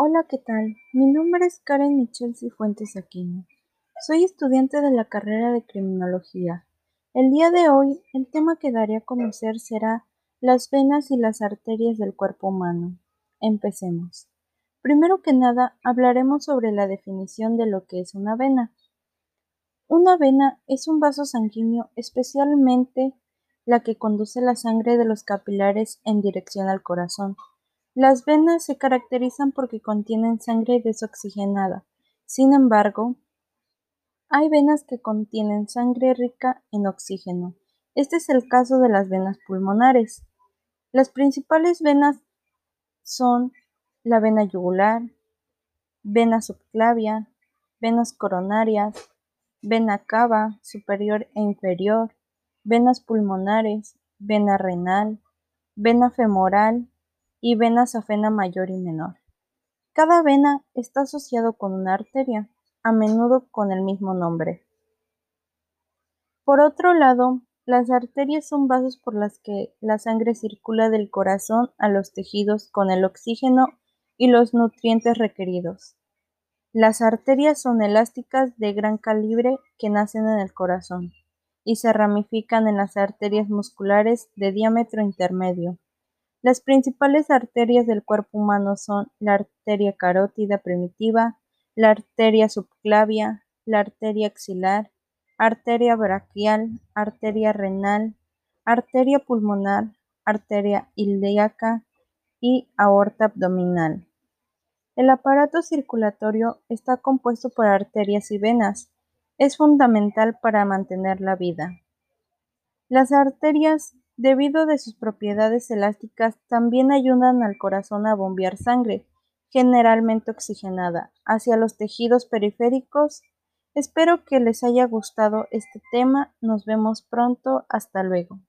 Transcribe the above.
Hola, ¿qué tal? Mi nombre es Karen Michelle Cifuentes Aquino. Soy estudiante de la carrera de Criminología. El día de hoy, el tema que daré a conocer será las venas y las arterias del cuerpo humano. Empecemos. Primero que nada, hablaremos sobre la definición de lo que es una vena. Una vena es un vaso sanguíneo, especialmente la que conduce la sangre de los capilares en dirección al corazón. Las venas se caracterizan porque contienen sangre desoxigenada. Sin embargo, hay venas que contienen sangre rica en oxígeno. Este es el caso de las venas pulmonares. Las principales venas son la vena yugular, vena subclavia, venas coronarias, vena cava superior e inferior, venas pulmonares, vena renal, vena femoral y vena safena mayor y menor. Cada vena está asociado con una arteria, a menudo con el mismo nombre. Por otro lado, las arterias son vasos por las que la sangre circula del corazón a los tejidos con el oxígeno y los nutrientes requeridos. Las arterias son elásticas de gran calibre que nacen en el corazón y se ramifican en las arterias musculares de diámetro intermedio. Las principales arterias del cuerpo humano son la arteria carótida primitiva, la arteria subclavia, la arteria axilar, arteria braquial, arteria renal, arteria pulmonar, arteria ilíaca y aorta abdominal. El aparato circulatorio está compuesto por arterias y venas. Es fundamental para mantener la vida. Las arterias debido de sus propiedades elásticas, también ayudan al corazón a bombear sangre, generalmente oxigenada, hacia los tejidos periféricos. Espero que les haya gustado este tema. Nos vemos pronto. Hasta luego.